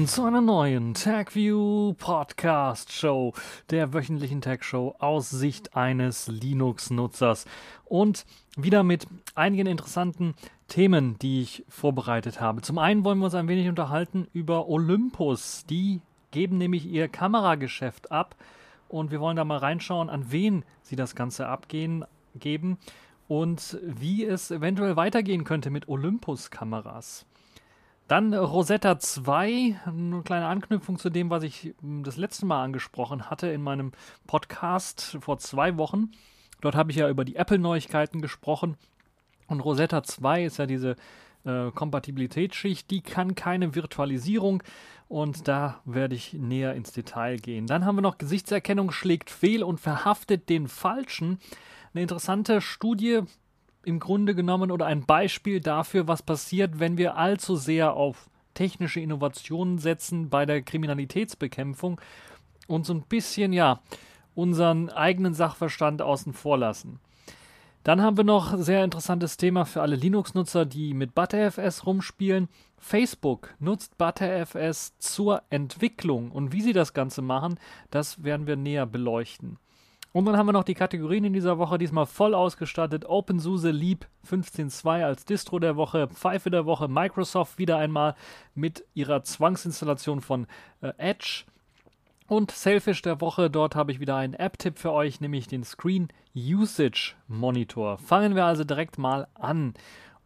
willkommen zu einer neuen TagView Podcast Show, der wöchentlichen Tag Show aus Sicht eines Linux-Nutzers. Und wieder mit einigen interessanten Themen, die ich vorbereitet habe. Zum einen wollen wir uns ein wenig unterhalten über Olympus. Die geben nämlich ihr Kamerageschäft ab und wir wollen da mal reinschauen, an wen sie das Ganze abgeben und wie es eventuell weitergehen könnte mit Olympus-Kameras. Dann Rosetta 2, eine kleine Anknüpfung zu dem, was ich hm, das letzte Mal angesprochen hatte in meinem Podcast vor zwei Wochen. Dort habe ich ja über die Apple-Neuigkeiten gesprochen. Und Rosetta 2 ist ja diese äh, Kompatibilitätsschicht, die kann keine Virtualisierung und da werde ich näher ins Detail gehen. Dann haben wir noch Gesichtserkennung schlägt fehl und verhaftet den Falschen. Eine interessante Studie, im Grunde genommen oder ein Beispiel dafür, was passiert, wenn wir allzu sehr auf technische Innovationen setzen bei der Kriminalitätsbekämpfung und so ein bisschen, ja, unseren eigenen Sachverstand außen vor lassen. Dann haben wir noch ein sehr interessantes Thema für alle Linux-Nutzer, die mit ButterFS rumspielen. Facebook nutzt ButterFS zur Entwicklung und wie sie das Ganze machen, das werden wir näher beleuchten. Und dann haben wir noch die Kategorien in dieser Woche, diesmal voll ausgestattet. OpenSUSE Leap 15.2 als Distro der Woche, Pfeife der Woche, Microsoft wieder einmal mit ihrer Zwangsinstallation von äh, Edge. Und Selfish der Woche, dort habe ich wieder einen App-Tipp für euch, nämlich den Screen Usage Monitor. Fangen wir also direkt mal an.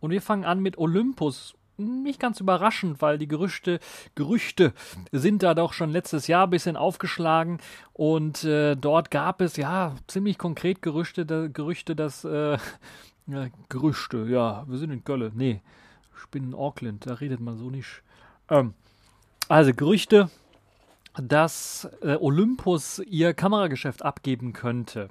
Und wir fangen an mit Olympus nicht ganz überraschend, weil die Gerüchte, Gerüchte sind da doch schon letztes Jahr ein bisschen aufgeschlagen und äh, dort gab es ja ziemlich konkret Gerüchte, da, Gerüchte, dass äh, ja, Gerüchte, ja, wir sind in Köln, nee, ich bin in Auckland, da redet man so nicht. Ähm, also Gerüchte, dass äh, Olympus ihr Kamerageschäft abgeben könnte.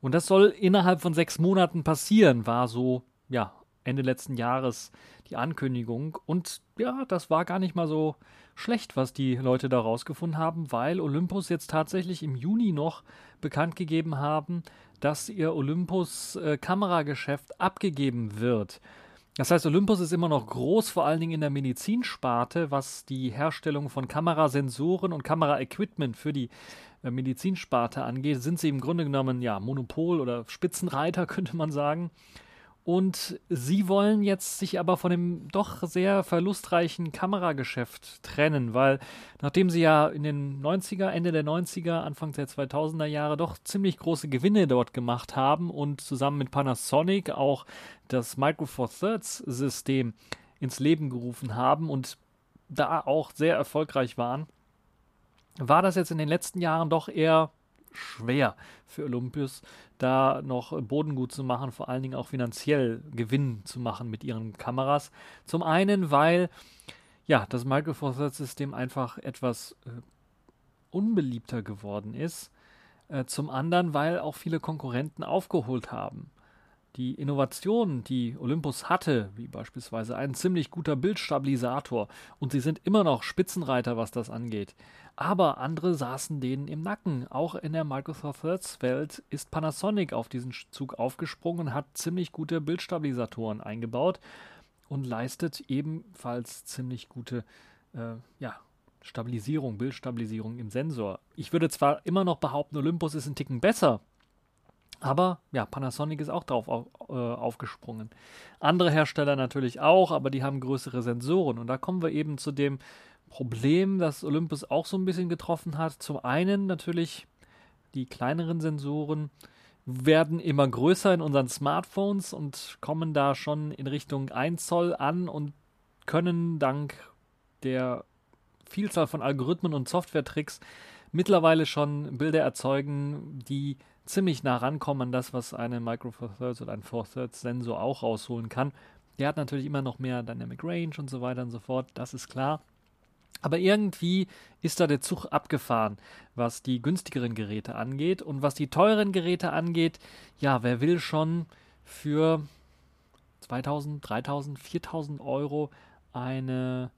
Und das soll innerhalb von sechs Monaten passieren, war so, ja, Ende letzten Jahres die Ankündigung. Und ja, das war gar nicht mal so schlecht, was die Leute da rausgefunden haben, weil Olympus jetzt tatsächlich im Juni noch bekannt gegeben haben, dass ihr Olympus äh, Kamerageschäft abgegeben wird. Das heißt, Olympus ist immer noch groß, vor allen Dingen in der Medizinsparte, was die Herstellung von Kamerasensoren und Kameraequipment für die äh, Medizinsparte angeht, sind sie im Grunde genommen ja Monopol oder Spitzenreiter, könnte man sagen. Und sie wollen jetzt sich aber von dem doch sehr verlustreichen Kamerageschäft trennen, weil nachdem sie ja in den 90er, Ende der 90er, Anfang der 2000er Jahre doch ziemlich große Gewinne dort gemacht haben und zusammen mit Panasonic auch das Micro Four Thirds System ins Leben gerufen haben und da auch sehr erfolgreich waren, war das jetzt in den letzten Jahren doch eher schwer für Olympus, da noch Boden gut zu machen, vor allen Dingen auch finanziell Gewinn zu machen mit ihren Kameras. Zum einen, weil ja, das Micro Four Thirds System einfach etwas äh, unbeliebter geworden ist. Äh, zum anderen, weil auch viele Konkurrenten aufgeholt haben. Die Innovationen, die Olympus hatte, wie beispielsweise ein ziemlich guter Bildstabilisator, und sie sind immer noch Spitzenreiter, was das angeht, aber andere saßen denen im Nacken. Auch in der Microsoft Thirds Welt ist Panasonic auf diesen Zug aufgesprungen und hat ziemlich gute Bildstabilisatoren eingebaut und leistet ebenfalls ziemlich gute äh, ja, Stabilisierung, Bildstabilisierung im Sensor. Ich würde zwar immer noch behaupten, Olympus ist ein Ticken besser, aber ja, Panasonic ist auch drauf auf, äh, aufgesprungen. Andere Hersteller natürlich auch, aber die haben größere Sensoren. Und da kommen wir eben zu dem Problem, das Olympus auch so ein bisschen getroffen hat. Zum einen natürlich die kleineren Sensoren werden immer größer in unseren Smartphones und kommen da schon in Richtung 1 Zoll an und können dank der Vielzahl von Algorithmen und Software-Tricks mittlerweile schon Bilder erzeugen, die ziemlich nah rankommen an das, was eine Micro Four Thirds oder ein Four Thirds Sensor auch rausholen kann. Der hat natürlich immer noch mehr Dynamic Range und so weiter und so fort, das ist klar. Aber irgendwie ist da der Zug abgefahren, was die günstigeren Geräte angeht. Und was die teuren Geräte angeht, ja, wer will schon für 2000, 3000, 4000 Euro eine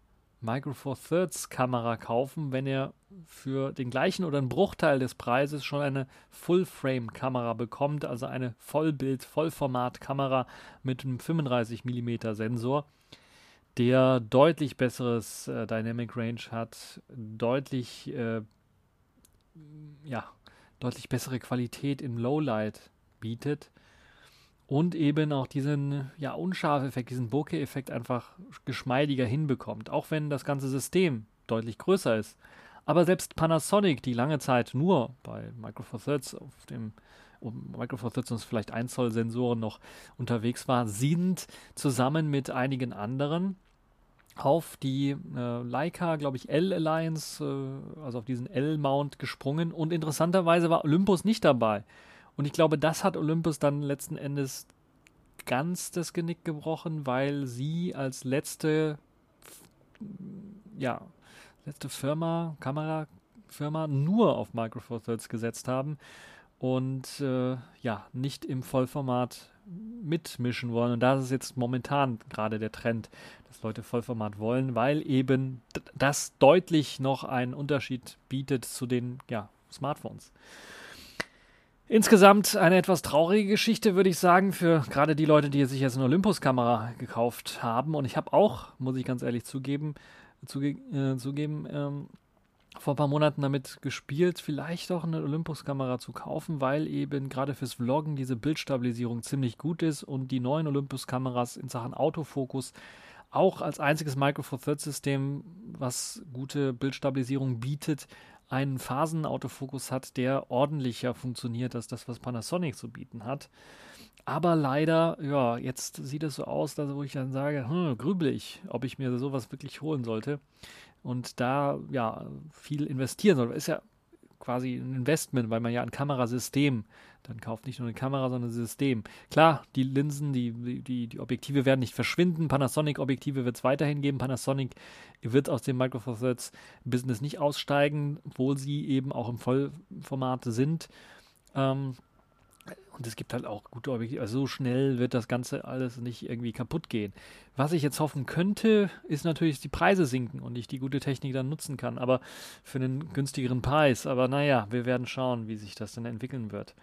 Micro Four Thirds Kamera kaufen, wenn er für den gleichen oder einen Bruchteil des Preises schon eine Full-Frame Kamera bekommt, also eine Vollbild, Vollformat Kamera mit einem 35 mm Sensor der deutlich besseres äh, Dynamic Range hat, deutlich, äh, ja, deutlich bessere Qualität im Lowlight bietet und eben auch diesen ja, Unscharf-Effekt, diesen Bokeh-Effekt einfach geschmeidiger hinbekommt, auch wenn das ganze System deutlich größer ist. Aber selbst Panasonic, die lange Zeit nur bei Micro Four Thirds auf dem um Micro Four Thirds und vielleicht 1 Zoll Sensoren noch unterwegs war, sind zusammen mit einigen anderen auf die äh, Leica, glaube ich, L-Alliance, äh, also auf diesen L-Mount gesprungen und interessanterweise war Olympus nicht dabei. Und ich glaube, das hat Olympus dann letzten Endes ganz das Genick gebrochen, weil sie als letzte, ja, letzte Firma, Kamerafirma nur auf Micro Four Thirds gesetzt haben und äh, ja, nicht im Vollformat mitmischen wollen. Und da ist jetzt momentan gerade der Trend, dass Leute Vollformat wollen, weil eben das deutlich noch einen Unterschied bietet zu den ja, Smartphones. Insgesamt eine etwas traurige Geschichte, würde ich sagen, für gerade die Leute, die sich jetzt eine Olympus-Kamera gekauft haben. Und ich habe auch, muss ich ganz ehrlich zugeben, zuge äh, zugeben, ähm, vor ein paar Monaten damit gespielt, vielleicht auch eine Olympus-Kamera zu kaufen, weil eben gerade fürs Vloggen diese Bildstabilisierung ziemlich gut ist und die neuen Olympus-Kameras in Sachen Autofokus auch als einziges Micro Four Thirds System, was gute Bildstabilisierung bietet, einen Phasenautofokus hat, der ordentlicher funktioniert als das, was Panasonic zu bieten hat. Aber leider, ja, jetzt sieht es so aus, dass, wo ich dann sage, hm, grübel ich, ob ich mir sowas wirklich holen sollte und da ja viel investieren soll. Ist ja quasi ein Investment, weil man ja ein Kamerasystem dann kauft. Nicht nur eine Kamera, sondern ein System. Klar, die Linsen, die, die, die Objektive werden nicht verschwinden. Panasonic-Objektive wird es weiterhin geben. Panasonic wird aus dem Micro Four Thirds Business nicht aussteigen, obwohl sie eben auch im Vollformat sind. Ähm, und es gibt halt auch gute Objektive. Also so schnell wird das Ganze alles nicht irgendwie kaputt gehen. Was ich jetzt hoffen könnte, ist natürlich, dass die Preise sinken und ich die gute Technik dann nutzen kann. Aber für einen günstigeren Preis. Aber naja, wir werden schauen, wie sich das dann entwickeln wird.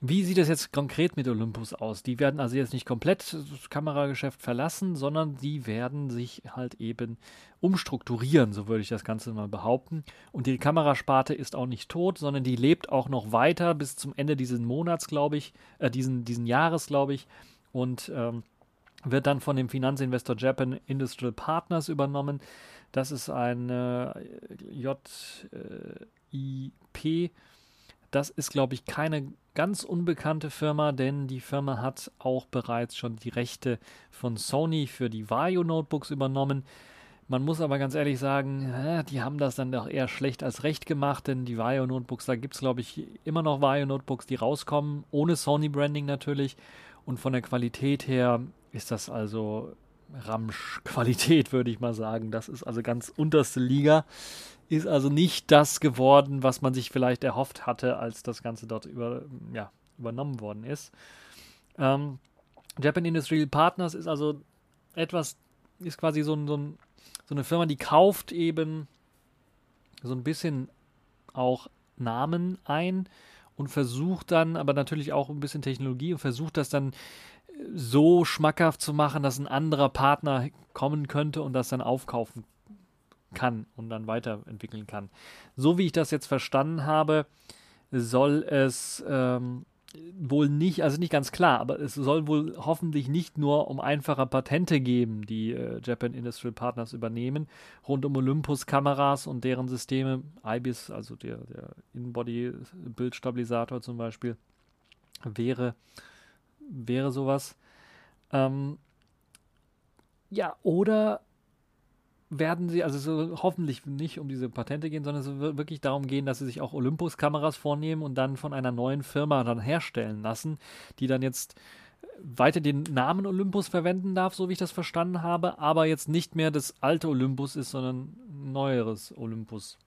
Wie sieht es jetzt konkret mit Olympus aus? Die werden also jetzt nicht komplett das Kamerageschäft verlassen, sondern die werden sich halt eben umstrukturieren, so würde ich das Ganze mal behaupten. Und die Kamerasparte ist auch nicht tot, sondern die lebt auch noch weiter bis zum Ende dieses Monats, glaube ich, äh, diesen, diesen Jahres, glaube ich. Und ähm, wird dann von dem Finanzinvestor Japan Industrial Partners übernommen. Das ist ein äh, JIP. Das ist, glaube ich, keine ganz unbekannte Firma, denn die Firma hat auch bereits schon die Rechte von Sony für die Vario Notebooks übernommen. Man muss aber ganz ehrlich sagen, die haben das dann doch eher schlecht als recht gemacht, denn die Vario Notebooks, da gibt es glaube ich immer noch Vario Notebooks, die rauskommen, ohne Sony Branding natürlich. Und von der Qualität her ist das also Ramsch-Qualität, würde ich mal sagen. Das ist also ganz unterste Liga ist also nicht das geworden, was man sich vielleicht erhofft hatte, als das Ganze dort über, ja, übernommen worden ist. Ähm, Japan Industrial Partners ist also etwas, ist quasi so, ein, so, ein, so eine Firma, die kauft eben so ein bisschen auch Namen ein und versucht dann, aber natürlich auch ein bisschen Technologie und versucht das dann so schmackhaft zu machen, dass ein anderer Partner kommen könnte und das dann aufkaufen kann und dann weiterentwickeln kann. So wie ich das jetzt verstanden habe, soll es ähm, wohl nicht, also nicht ganz klar, aber es soll wohl hoffentlich nicht nur um einfache Patente geben, die äh, Japan Industrial Partners übernehmen, rund um Olympus-Kameras und deren Systeme, IBIS, also der, der In-Body-Bildstabilisator zum Beispiel, wäre, wäre sowas. Ähm, ja, oder werden sie, also soll hoffentlich nicht um diese Patente gehen, sondern es wird wirklich darum gehen, dass sie sich auch Olympus-Kameras vornehmen und dann von einer neuen Firma dann herstellen lassen, die dann jetzt weiter den Namen Olympus verwenden darf, so wie ich das verstanden habe, aber jetzt nicht mehr das alte Olympus ist, sondern neueres Olympus.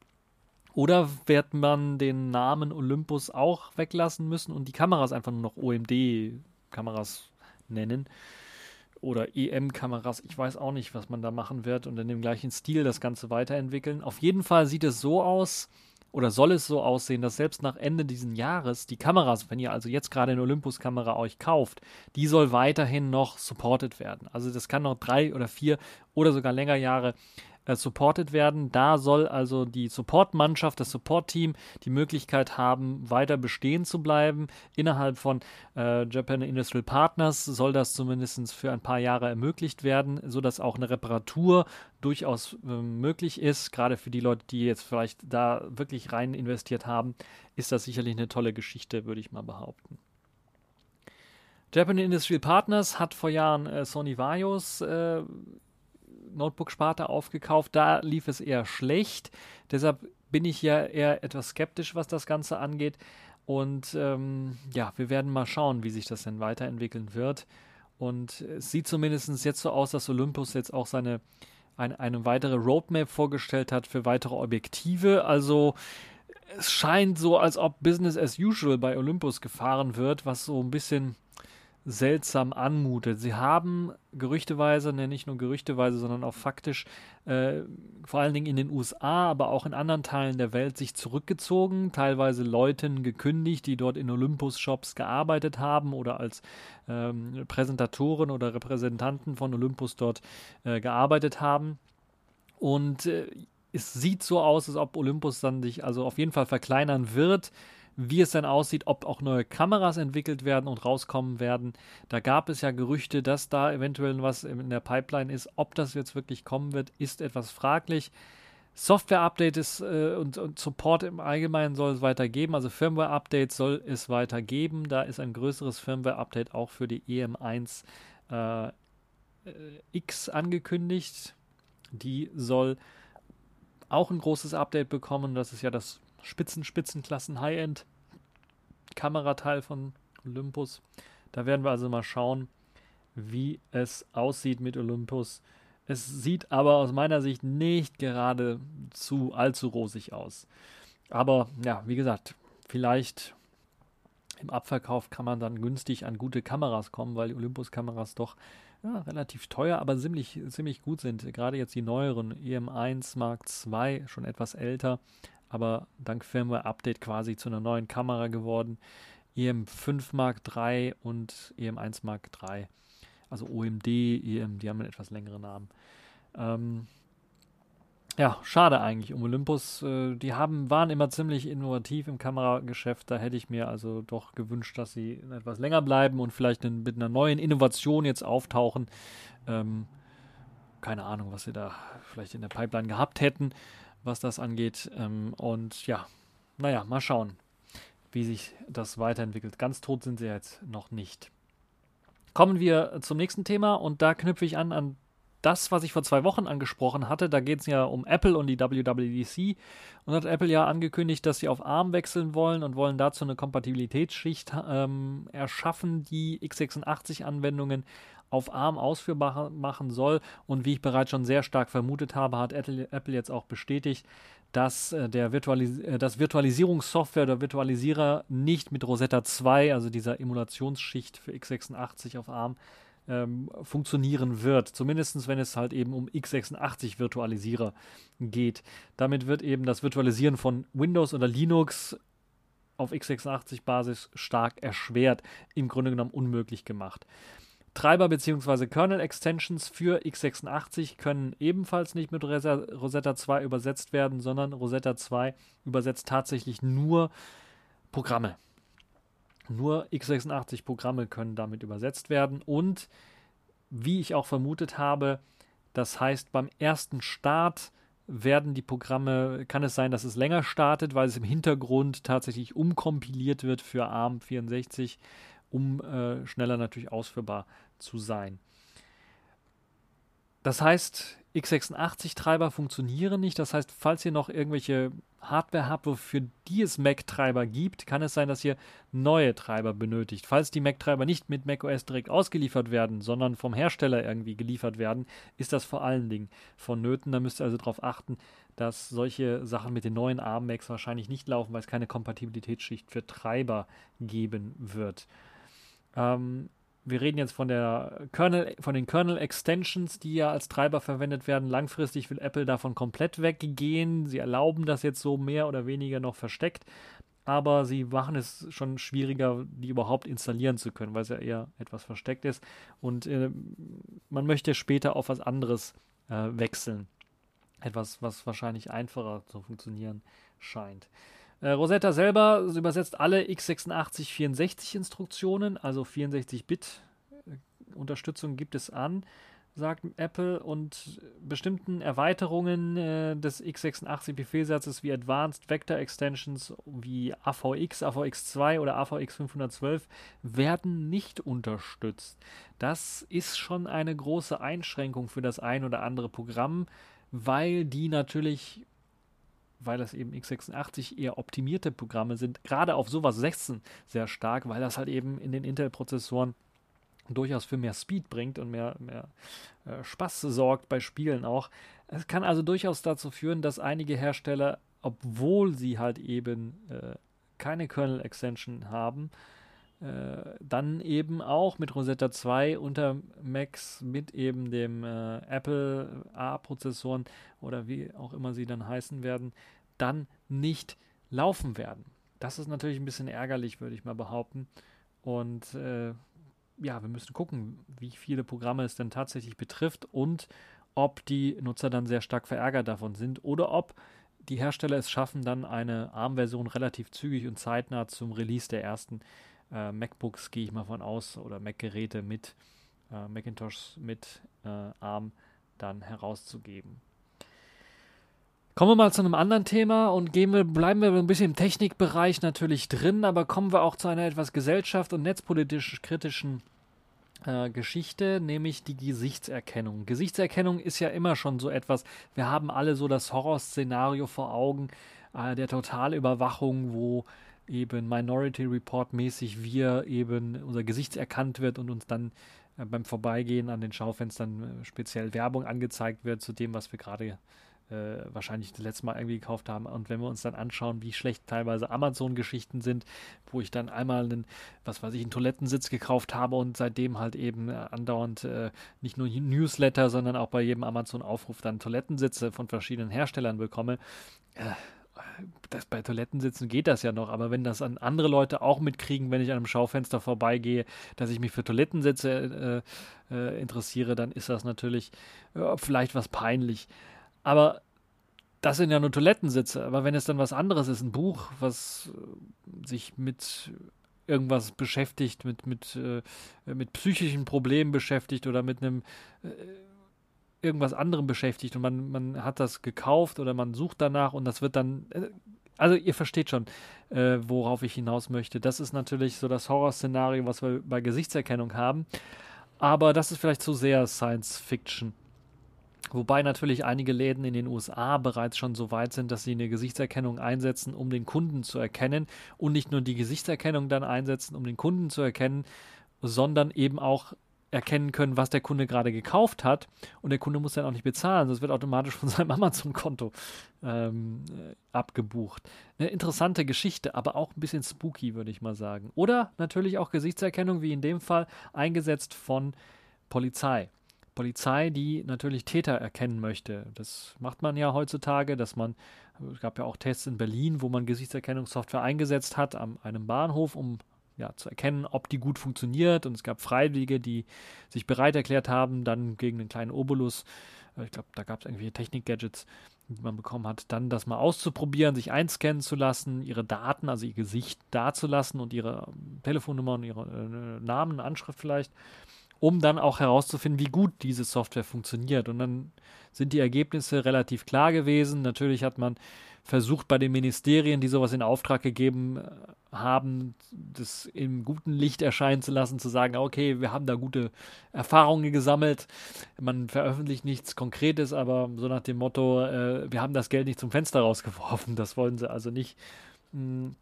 Oder wird man den Namen Olympus auch weglassen müssen und die Kameras einfach nur noch OMD-Kameras nennen? oder EM-Kameras. Ich weiß auch nicht, was man da machen wird und in dem gleichen Stil das Ganze weiterentwickeln. Auf jeden Fall sieht es so aus, oder soll es so aussehen, dass selbst nach Ende dieses Jahres die Kameras, wenn ihr also jetzt gerade eine Olympus-Kamera euch kauft, die soll weiterhin noch supported werden. Also das kann noch drei oder vier oder sogar länger Jahre äh, supported werden. Da soll also die Support-Mannschaft, das Support-Team die Möglichkeit haben, weiter bestehen zu bleiben. Innerhalb von äh, Japan Industrial Partners soll das zumindest für ein paar Jahre ermöglicht werden, sodass auch eine Reparatur durchaus äh, möglich ist. Gerade für die Leute, die jetzt vielleicht da wirklich rein investiert haben, ist das sicherlich eine tolle Geschichte, würde ich mal behaupten. Japan Industrial Partners hat vor Jahren äh, Sony Vaios äh, Notebook-Sparte aufgekauft. Da lief es eher schlecht. Deshalb bin ich ja eher etwas skeptisch, was das Ganze angeht. Und ähm, ja, wir werden mal schauen, wie sich das denn weiterentwickeln wird. Und es sieht zumindest jetzt so aus, dass Olympus jetzt auch seine eine, eine weitere Roadmap vorgestellt hat für weitere Objektive. Also es scheint so, als ob Business as usual bei Olympus gefahren wird, was so ein bisschen seltsam anmutet. Sie haben gerüchteweise, ne, nicht nur gerüchteweise, sondern auch faktisch, äh, vor allen Dingen in den USA, aber auch in anderen Teilen der Welt sich zurückgezogen, teilweise Leuten gekündigt, die dort in Olympus-Shops gearbeitet haben oder als ähm, Präsentatoren oder Repräsentanten von Olympus dort äh, gearbeitet haben. Und äh, es sieht so aus, als ob Olympus dann sich also auf jeden Fall verkleinern wird wie es dann aussieht, ob auch neue Kameras entwickelt werden und rauskommen werden. Da gab es ja Gerüchte, dass da eventuell was in der Pipeline ist. Ob das jetzt wirklich kommen wird, ist etwas fraglich. Software-Updates äh, und, und, Support im Allgemeinen soll es weitergeben. Also Firmware-Updates soll es weitergeben. Da ist ein größeres Firmware-Update auch für die EM1 äh, X angekündigt. Die soll auch ein großes Update bekommen. Das ist ja das Spitzen, Spitzenklassen, High-End Kamerateil von Olympus. Da werden wir also mal schauen, wie es aussieht mit Olympus. Es sieht aber aus meiner Sicht nicht gerade zu allzu rosig aus. Aber ja, wie gesagt, vielleicht im Abverkauf kann man dann günstig an gute Kameras kommen, weil die Olympus-Kameras doch ja, relativ teuer, aber ziemlich, ziemlich gut sind. Gerade jetzt die neueren EM1 Mark II, schon etwas älter, aber dank Firmware-Update quasi zu einer neuen Kamera geworden. EM5 Mark III und EM1 Mark III. Also OMD, EM, die haben einen etwas längeren Namen. Ähm, ja, schade eigentlich um Olympus. Äh, die haben, waren immer ziemlich innovativ im Kamerageschäft. Da hätte ich mir also doch gewünscht, dass sie etwas länger bleiben und vielleicht mit einer neuen Innovation jetzt auftauchen. Ähm, keine Ahnung, was sie da vielleicht in der Pipeline gehabt hätten was das angeht. Ähm, und ja, naja, mal schauen, wie sich das weiterentwickelt. Ganz tot sind sie jetzt noch nicht. Kommen wir zum nächsten Thema und da knüpfe ich an an das, was ich vor zwei Wochen angesprochen hatte. Da geht es ja um Apple und die WWDC. Und hat Apple ja angekündigt, dass sie auf ARM wechseln wollen und wollen dazu eine Kompatibilitätsschicht ähm, erschaffen, die x86-Anwendungen auf ARM ausführbar machen soll. Und wie ich bereits schon sehr stark vermutet habe, hat Apple jetzt auch bestätigt, dass äh, der Virtualis äh, das Virtualisierungssoftware oder Virtualisierer nicht mit Rosetta 2, also dieser Emulationsschicht für x86 auf ARM, ähm, funktionieren wird. Zumindest wenn es halt eben um x86 Virtualisierer geht. Damit wird eben das Virtualisieren von Windows oder Linux auf x86-Basis stark erschwert, im Grunde genommen unmöglich gemacht. Treiber bzw. Kernel-Extensions für x86 können ebenfalls nicht mit Rosetta 2 übersetzt werden, sondern Rosetta 2 übersetzt tatsächlich nur Programme. Nur x86-Programme können damit übersetzt werden und wie ich auch vermutet habe, das heißt beim ersten Start werden die Programme, kann es sein, dass es länger startet, weil es im Hintergrund tatsächlich umkompiliert wird für ARM64 um äh, schneller natürlich ausführbar zu sein. Das heißt, x86-Treiber funktionieren nicht. Das heißt, falls ihr noch irgendwelche Hardware habt, wofür die es Mac-Treiber gibt, kann es sein, dass ihr neue Treiber benötigt. Falls die Mac-Treiber nicht mit macOS direkt ausgeliefert werden, sondern vom Hersteller irgendwie geliefert werden, ist das vor allen Dingen vonnöten. Da müsst ihr also darauf achten, dass solche Sachen mit den neuen ARM-Macs wahrscheinlich nicht laufen, weil es keine Kompatibilitätsschicht für Treiber geben wird. Ähm, wir reden jetzt von der Kernel, von den Kernel Extensions, die ja als Treiber verwendet werden. Langfristig will Apple davon komplett weggehen. Sie erlauben das jetzt so mehr oder weniger noch versteckt, aber sie machen es schon schwieriger, die überhaupt installieren zu können, weil es ja eher etwas versteckt ist. Und äh, man möchte später auf was anderes äh, wechseln. Etwas, was wahrscheinlich einfacher zu funktionieren scheint. Äh, Rosetta selber übersetzt alle x86-64 Instruktionen, also 64-Bit äh, gibt es an, sagt Apple, und bestimmten Erweiterungen äh, des x86-Befehlssatzes wie Advanced Vector Extensions wie AVX, AVX2 oder AVX 512 werden nicht unterstützt. Das ist schon eine große Einschränkung für das ein oder andere Programm, weil die natürlich weil das eben x86 eher optimierte Programme sind, gerade auf sowas 16 sehr stark, weil das halt eben in den Intel-Prozessoren durchaus für mehr Speed bringt und mehr, mehr äh, Spaß sorgt bei Spielen auch. Es kann also durchaus dazu führen, dass einige Hersteller, obwohl sie halt eben äh, keine Kernel-Extension haben, äh, dann eben auch mit Rosetta 2 unter Macs mit eben dem äh, Apple A-Prozessoren oder wie auch immer sie dann heißen werden, dann nicht laufen werden. Das ist natürlich ein bisschen ärgerlich, würde ich mal behaupten. Und äh, ja, wir müssen gucken, wie viele Programme es denn tatsächlich betrifft und ob die Nutzer dann sehr stark verärgert davon sind oder ob die Hersteller es schaffen, dann eine ARM-Version relativ zügig und zeitnah zum Release der ersten äh, MacBooks, gehe ich mal von aus, oder Mac-Geräte mit äh, Macintosh mit äh, ARM dann herauszugeben. Kommen wir mal zu einem anderen Thema und gehen wir, bleiben wir ein bisschen im Technikbereich natürlich drin, aber kommen wir auch zu einer etwas gesellschaft- und netzpolitisch kritischen äh, Geschichte, nämlich die Gesichtserkennung. Gesichtserkennung ist ja immer schon so etwas, wir haben alle so das Horrorszenario vor Augen äh, der Totalüberwachung, wo eben Minority Report mäßig wir eben unser Gesicht erkannt wird und uns dann äh, beim Vorbeigehen an den Schaufenstern äh, speziell Werbung angezeigt wird zu dem, was wir gerade äh, wahrscheinlich das letzte Mal irgendwie gekauft haben. Und wenn wir uns dann anschauen, wie schlecht teilweise Amazon-Geschichten sind, wo ich dann einmal einen, was weiß ich, einen Toilettensitz gekauft habe und seitdem halt eben andauernd nicht nur Newsletter, sondern auch bei jedem Amazon-Aufruf dann Toilettensitze von verschiedenen Herstellern bekomme. Das bei Toilettensitzen geht das ja noch, aber wenn das an andere Leute auch mitkriegen, wenn ich an einem Schaufenster vorbeigehe, dass ich mich für Toilettensitze äh, äh, interessiere, dann ist das natürlich äh, vielleicht was peinlich. Aber das sind ja nur Toilettensitze. Aber wenn es dann was anderes ist, ein Buch, was äh, sich mit irgendwas beschäftigt, mit, mit, äh, mit psychischen Problemen beschäftigt oder mit einem äh, irgendwas anderem beschäftigt und man, man hat das gekauft oder man sucht danach und das wird dann. Äh, also ihr versteht schon, äh, worauf ich hinaus möchte. Das ist natürlich so das Horrorszenario, was wir bei Gesichtserkennung haben. Aber das ist vielleicht zu sehr Science Fiction. Wobei natürlich einige Läden in den USA bereits schon so weit sind, dass sie eine Gesichtserkennung einsetzen, um den Kunden zu erkennen und nicht nur die Gesichtserkennung dann einsetzen, um den Kunden zu erkennen, sondern eben auch erkennen können, was der Kunde gerade gekauft hat. Und der Kunde muss dann auch nicht bezahlen, sonst wird automatisch von seinem Amazon-Konto ähm, äh, abgebucht. Eine interessante Geschichte, aber auch ein bisschen spooky, würde ich mal sagen. Oder natürlich auch Gesichtserkennung, wie in dem Fall, eingesetzt von Polizei. Polizei, die natürlich Täter erkennen möchte. Das macht man ja heutzutage, dass man, es gab ja auch Tests in Berlin, wo man Gesichtserkennungssoftware eingesetzt hat an einem Bahnhof, um ja, zu erkennen, ob die gut funktioniert. Und es gab Freiwillige, die sich bereit erklärt haben, dann gegen einen kleinen Obolus, äh, ich glaube, da gab es irgendwelche Technik-Gadgets, die man bekommen hat, dann das mal auszuprobieren, sich einscannen zu lassen, ihre Daten, also ihr Gesicht dazulassen und ihre ähm, Telefonnummer und ihre äh, Namen, Anschrift vielleicht, um dann auch herauszufinden, wie gut diese Software funktioniert. Und dann sind die Ergebnisse relativ klar gewesen. Natürlich hat man versucht bei den Ministerien, die sowas in Auftrag gegeben äh, haben, das im guten Licht erscheinen zu lassen, zu sagen, okay, wir haben da gute Erfahrungen gesammelt. Man veröffentlicht nichts Konkretes, aber so nach dem Motto, äh, wir haben das Geld nicht zum Fenster rausgeworfen. Das wollen sie also nicht mh, hm,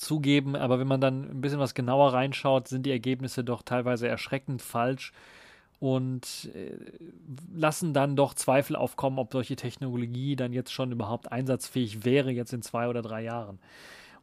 zugeben. Aber wenn man dann ein bisschen was genauer reinschaut, sind die Ergebnisse doch teilweise erschreckend falsch und äh, lassen dann doch Zweifel aufkommen, ob solche Technologie dann jetzt schon überhaupt einsatzfähig wäre, jetzt in zwei oder drei Jahren.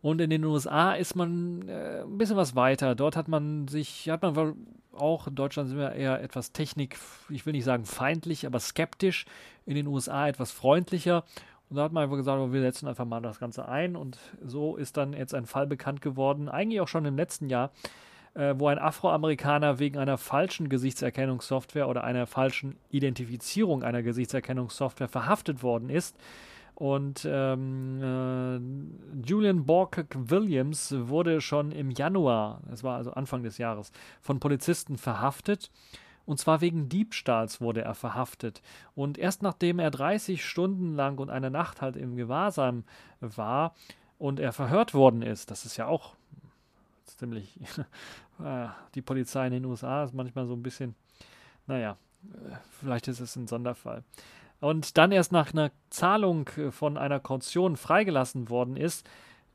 Und in den USA ist man äh, ein bisschen was weiter. Dort hat man sich, hat man auch, in Deutschland sind wir eher etwas Technik, ich will nicht sagen feindlich, aber skeptisch. In den USA etwas freundlicher. Und da hat man einfach gesagt, wir setzen einfach mal das Ganze ein. Und so ist dann jetzt ein Fall bekannt geworden, eigentlich auch schon im letzten Jahr, äh, wo ein Afroamerikaner wegen einer falschen Gesichtserkennungssoftware oder einer falschen Identifizierung einer Gesichtserkennungssoftware verhaftet worden ist. Und ähm, äh, Julian Borkek Williams wurde schon im Januar, das war also Anfang des Jahres, von Polizisten verhaftet. Und zwar wegen Diebstahls wurde er verhaftet. Und erst nachdem er 30 Stunden lang und eine Nacht halt im Gewahrsam war und er verhört worden ist, das ist ja auch ziemlich. Äh, die Polizei in den USA ist manchmal so ein bisschen, naja, äh, vielleicht ist es ein Sonderfall und dann erst nach einer Zahlung äh, von einer Kaution freigelassen worden ist,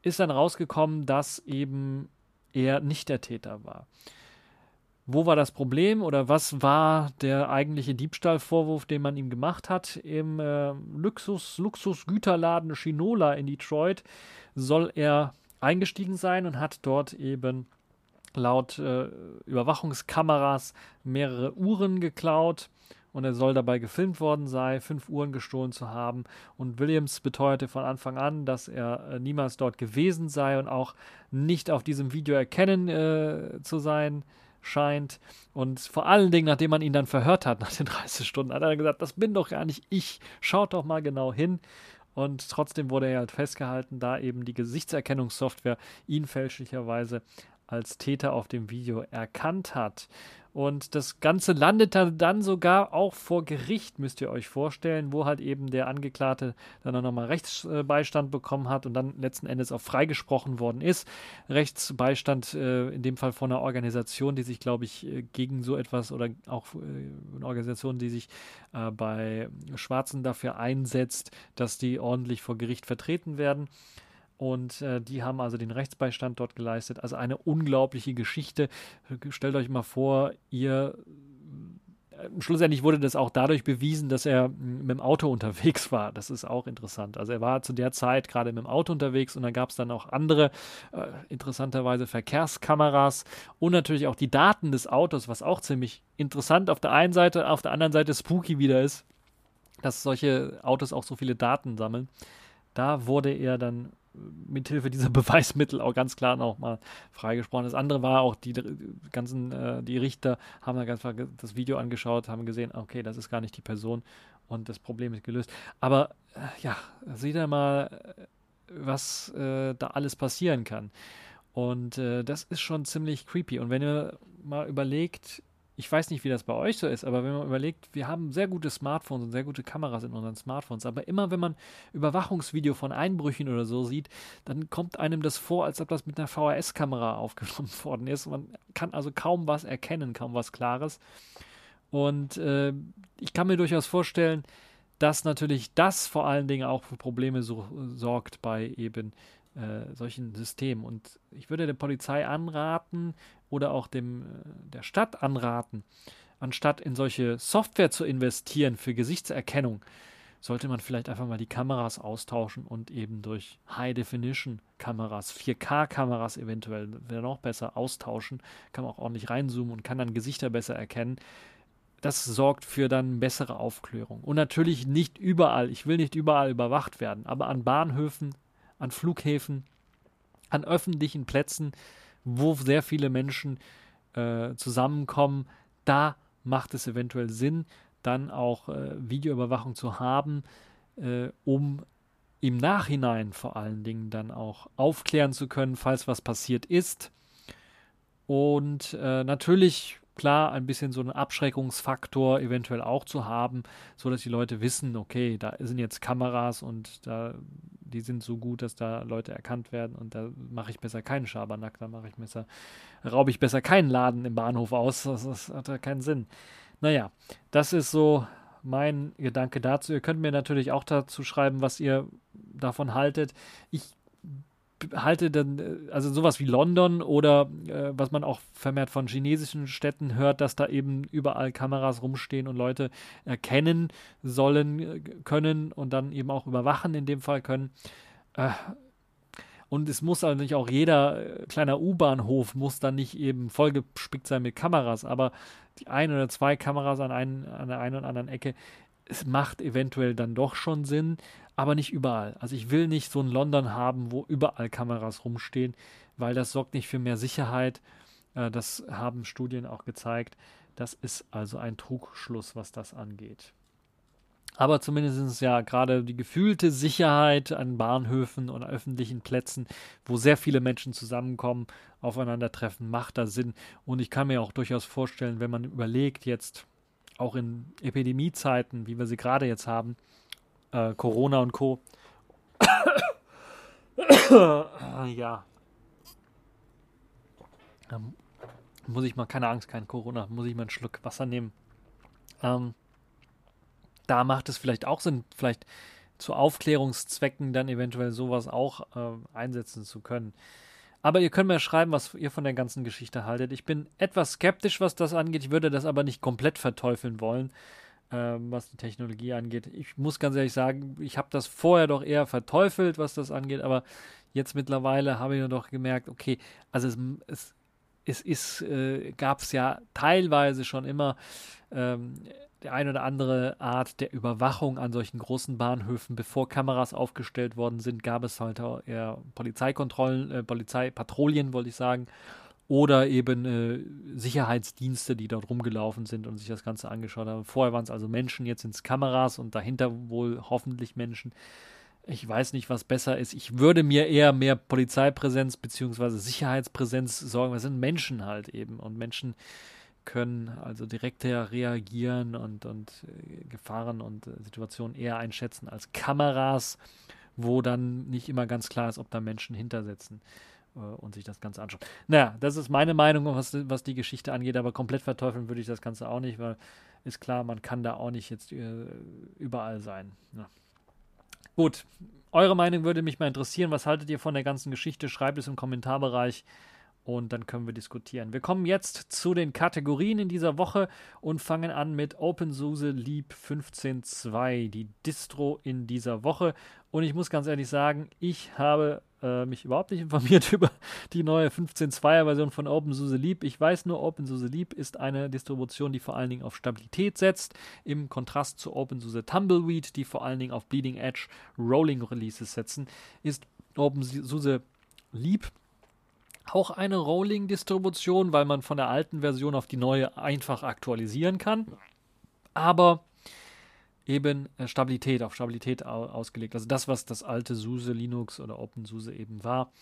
ist dann rausgekommen, dass eben er nicht der Täter war. Wo war das Problem oder was war der eigentliche Diebstahlvorwurf, den man ihm gemacht hat? Im äh, Luxus, Luxusgüterladen Shinola in Detroit soll er eingestiegen sein und hat dort eben laut äh, Überwachungskameras mehrere Uhren geklaut und er soll dabei gefilmt worden sein, fünf Uhren gestohlen zu haben. Und Williams beteuerte von Anfang an, dass er äh, niemals dort gewesen sei und auch nicht auf diesem Video erkennen äh, zu sein scheint. Und vor allen Dingen, nachdem man ihn dann verhört hat, nach den 30 Stunden, hat er gesagt, das bin doch gar nicht ich, schaut doch mal genau hin. Und trotzdem wurde er halt festgehalten, da eben die Gesichtserkennungssoftware ihn fälschlicherweise als Täter auf dem Video erkannt hat. Und das Ganze landet dann sogar auch vor Gericht, müsst ihr euch vorstellen, wo halt eben der Angeklagte dann auch nochmal Rechtsbeistand bekommen hat und dann letzten Endes auch freigesprochen worden ist. Rechtsbeistand äh, in dem Fall von einer Organisation, die sich, glaube ich, äh, gegen so etwas oder auch äh, eine Organisation, die sich äh, bei Schwarzen dafür einsetzt, dass die ordentlich vor Gericht vertreten werden. Und äh, die haben also den Rechtsbeistand dort geleistet. Also eine unglaubliche Geschichte. Stellt euch mal vor, ihr äh, schlussendlich wurde das auch dadurch bewiesen, dass er mit dem Auto unterwegs war. Das ist auch interessant. Also er war zu der Zeit gerade mit dem Auto unterwegs und dann gab es dann auch andere, äh, interessanterweise Verkehrskameras und natürlich auch die Daten des Autos, was auch ziemlich interessant auf der einen Seite, auf der anderen Seite spooky wieder ist, dass solche Autos auch so viele Daten sammeln. Da wurde er dann mithilfe dieser Beweismittel auch ganz klar noch mal freigesprochen. Das andere war auch, die ganzen, äh, die Richter haben dann ganz das Video angeschaut, haben gesehen, okay, das ist gar nicht die Person und das Problem ist gelöst. Aber äh, ja, seht ihr mal, äh, was äh, da alles passieren kann. Und äh, das ist schon ziemlich creepy. Und wenn ihr mal überlegt, ich weiß nicht, wie das bei euch so ist, aber wenn man überlegt, wir haben sehr gute Smartphones und sehr gute Kameras in unseren Smartphones, aber immer wenn man Überwachungsvideo von Einbrüchen oder so sieht, dann kommt einem das vor, als ob das mit einer VHS-Kamera aufgenommen worden ist. Man kann also kaum was erkennen, kaum was Klares. Und äh, ich kann mir durchaus vorstellen, dass natürlich das vor allen Dingen auch für Probleme so, sorgt bei eben äh, solchen Systemen. Und ich würde der Polizei anraten oder auch dem, äh, der Stadt anraten, anstatt in solche Software zu investieren für Gesichtserkennung, sollte man vielleicht einfach mal die Kameras austauschen und eben durch High-Definition-Kameras, 4K-Kameras eventuell, wäre noch besser, austauschen. Kann man auch ordentlich reinzoomen und kann dann Gesichter besser erkennen. Das sorgt für dann bessere Aufklärung. Und natürlich nicht überall, ich will nicht überall überwacht werden, aber an Bahnhöfen, an Flughäfen, an öffentlichen Plätzen, wo sehr viele Menschen äh, zusammenkommen, da macht es eventuell Sinn, dann auch äh, Videoüberwachung zu haben, äh, um im Nachhinein vor allen Dingen dann auch aufklären zu können, falls was passiert ist. Und äh, natürlich klar, ein bisschen so einen Abschreckungsfaktor eventuell auch zu haben, so dass die Leute wissen, okay, da sind jetzt Kameras und da die sind so gut, dass da Leute erkannt werden und da mache ich besser keinen Schabernack, da mache ich besser, raube ich besser keinen Laden im Bahnhof aus, das, das hat ja keinen Sinn. Naja, das ist so mein Gedanke dazu. Ihr könnt mir natürlich auch dazu schreiben, was ihr davon haltet. Ich halte dann, äh, also sowas wie London oder äh, was man auch vermehrt von chinesischen Städten hört, dass da eben überall Kameras rumstehen und Leute erkennen sollen, äh, können und dann eben auch überwachen in dem Fall können. Äh, Und es muss also nicht auch jeder äh, kleiner U-Bahnhof muss dann nicht eben vollgespickt sein mit Kameras, aber die ein oder zwei Kameras an, einen, an der einen oder anderen Ecke, es macht eventuell dann doch schon Sinn, aber nicht überall. Also ich will nicht so ein London haben, wo überall Kameras rumstehen, weil das sorgt nicht für mehr Sicherheit. Äh, das haben Studien auch gezeigt. Das ist also ein Trugschluss, was das angeht. Aber zumindest ist ja gerade die gefühlte Sicherheit an Bahnhöfen und öffentlichen Plätzen, wo sehr viele Menschen zusammenkommen, aufeinandertreffen, macht da Sinn. Und ich kann mir auch durchaus vorstellen, wenn man überlegt, jetzt auch in Epidemiezeiten, wie wir sie gerade jetzt haben, äh, Corona und Co. ja. Ähm, muss ich mal, keine Angst, kein Corona, muss ich mal einen Schluck Wasser nehmen. Ähm, da macht es vielleicht auch Sinn, vielleicht zu Aufklärungszwecken dann eventuell sowas auch äh, einsetzen zu können. Aber ihr könnt mir schreiben, was ihr von der ganzen Geschichte haltet. Ich bin etwas skeptisch, was das angeht. Ich würde das aber nicht komplett verteufeln wollen, äh, was die Technologie angeht. Ich muss ganz ehrlich sagen, ich habe das vorher doch eher verteufelt, was das angeht. Aber jetzt mittlerweile habe ich doch gemerkt, okay, also es, es, es äh, gab es ja teilweise schon immer ähm, die eine oder andere Art der Überwachung an solchen großen Bahnhöfen, bevor Kameras aufgestellt worden sind, gab es halt eher Polizeikontrollen, äh, Polizeipatrouillen, wollte ich sagen, oder eben äh, Sicherheitsdienste, die dort rumgelaufen sind und sich das Ganze angeschaut haben. Vorher waren es also Menschen, jetzt sind es Kameras und dahinter wohl hoffentlich Menschen. Ich weiß nicht, was besser ist. Ich würde mir eher mehr Polizeipräsenz bzw. Sicherheitspräsenz sorgen. Das sind Menschen halt eben und Menschen können also direkter reagieren und, und äh, Gefahren und äh, Situationen eher einschätzen als Kameras, wo dann nicht immer ganz klar ist, ob da Menschen hintersetzen äh, und sich das Ganze anschauen. Naja, das ist meine Meinung, was, was die Geschichte angeht, aber komplett verteufeln würde ich das Ganze auch nicht, weil ist klar, man kann da auch nicht jetzt äh, überall sein. Ja. Gut, eure Meinung würde mich mal interessieren. Was haltet ihr von der ganzen Geschichte? Schreibt es im Kommentarbereich und dann können wir diskutieren. Wir kommen jetzt zu den Kategorien in dieser Woche und fangen an mit OpenSUSE Leap 15.2, die Distro in dieser Woche. Und ich muss ganz ehrlich sagen, ich habe äh, mich überhaupt nicht informiert über die neue 15.2er Version von OpenSUSE Leap. Ich weiß nur, OpenSUSE Leap ist eine Distribution, die vor allen Dingen auf Stabilität setzt, im Kontrast zu OpenSUSE Tumbleweed, die vor allen Dingen auf Bleeding Edge Rolling Releases setzen, ist OpenSUSE Leap auch eine Rolling-Distribution, weil man von der alten Version auf die neue einfach aktualisieren kann. Aber eben äh, Stabilität, auf Stabilität ausgelegt. Also das, was das alte SUSE Linux oder OpenSUSE eben war.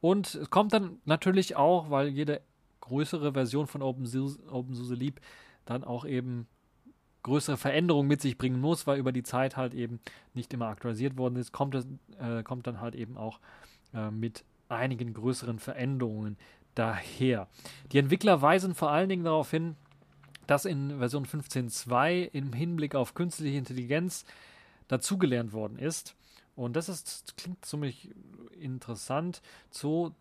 Und es kommt dann natürlich auch, weil jede größere Version von OpenSUSE, OpenSUSE Leap dann auch eben größere Veränderungen mit sich bringen muss, weil über die Zeit halt eben nicht immer aktualisiert worden ist, kommt, es, äh, kommt dann halt eben auch äh, mit einigen größeren Veränderungen daher. Die Entwickler weisen vor allen Dingen darauf hin, dass in Version 15.2 im Hinblick auf künstliche Intelligenz dazugelernt worden ist. Und das ist, klingt ziemlich interessant. So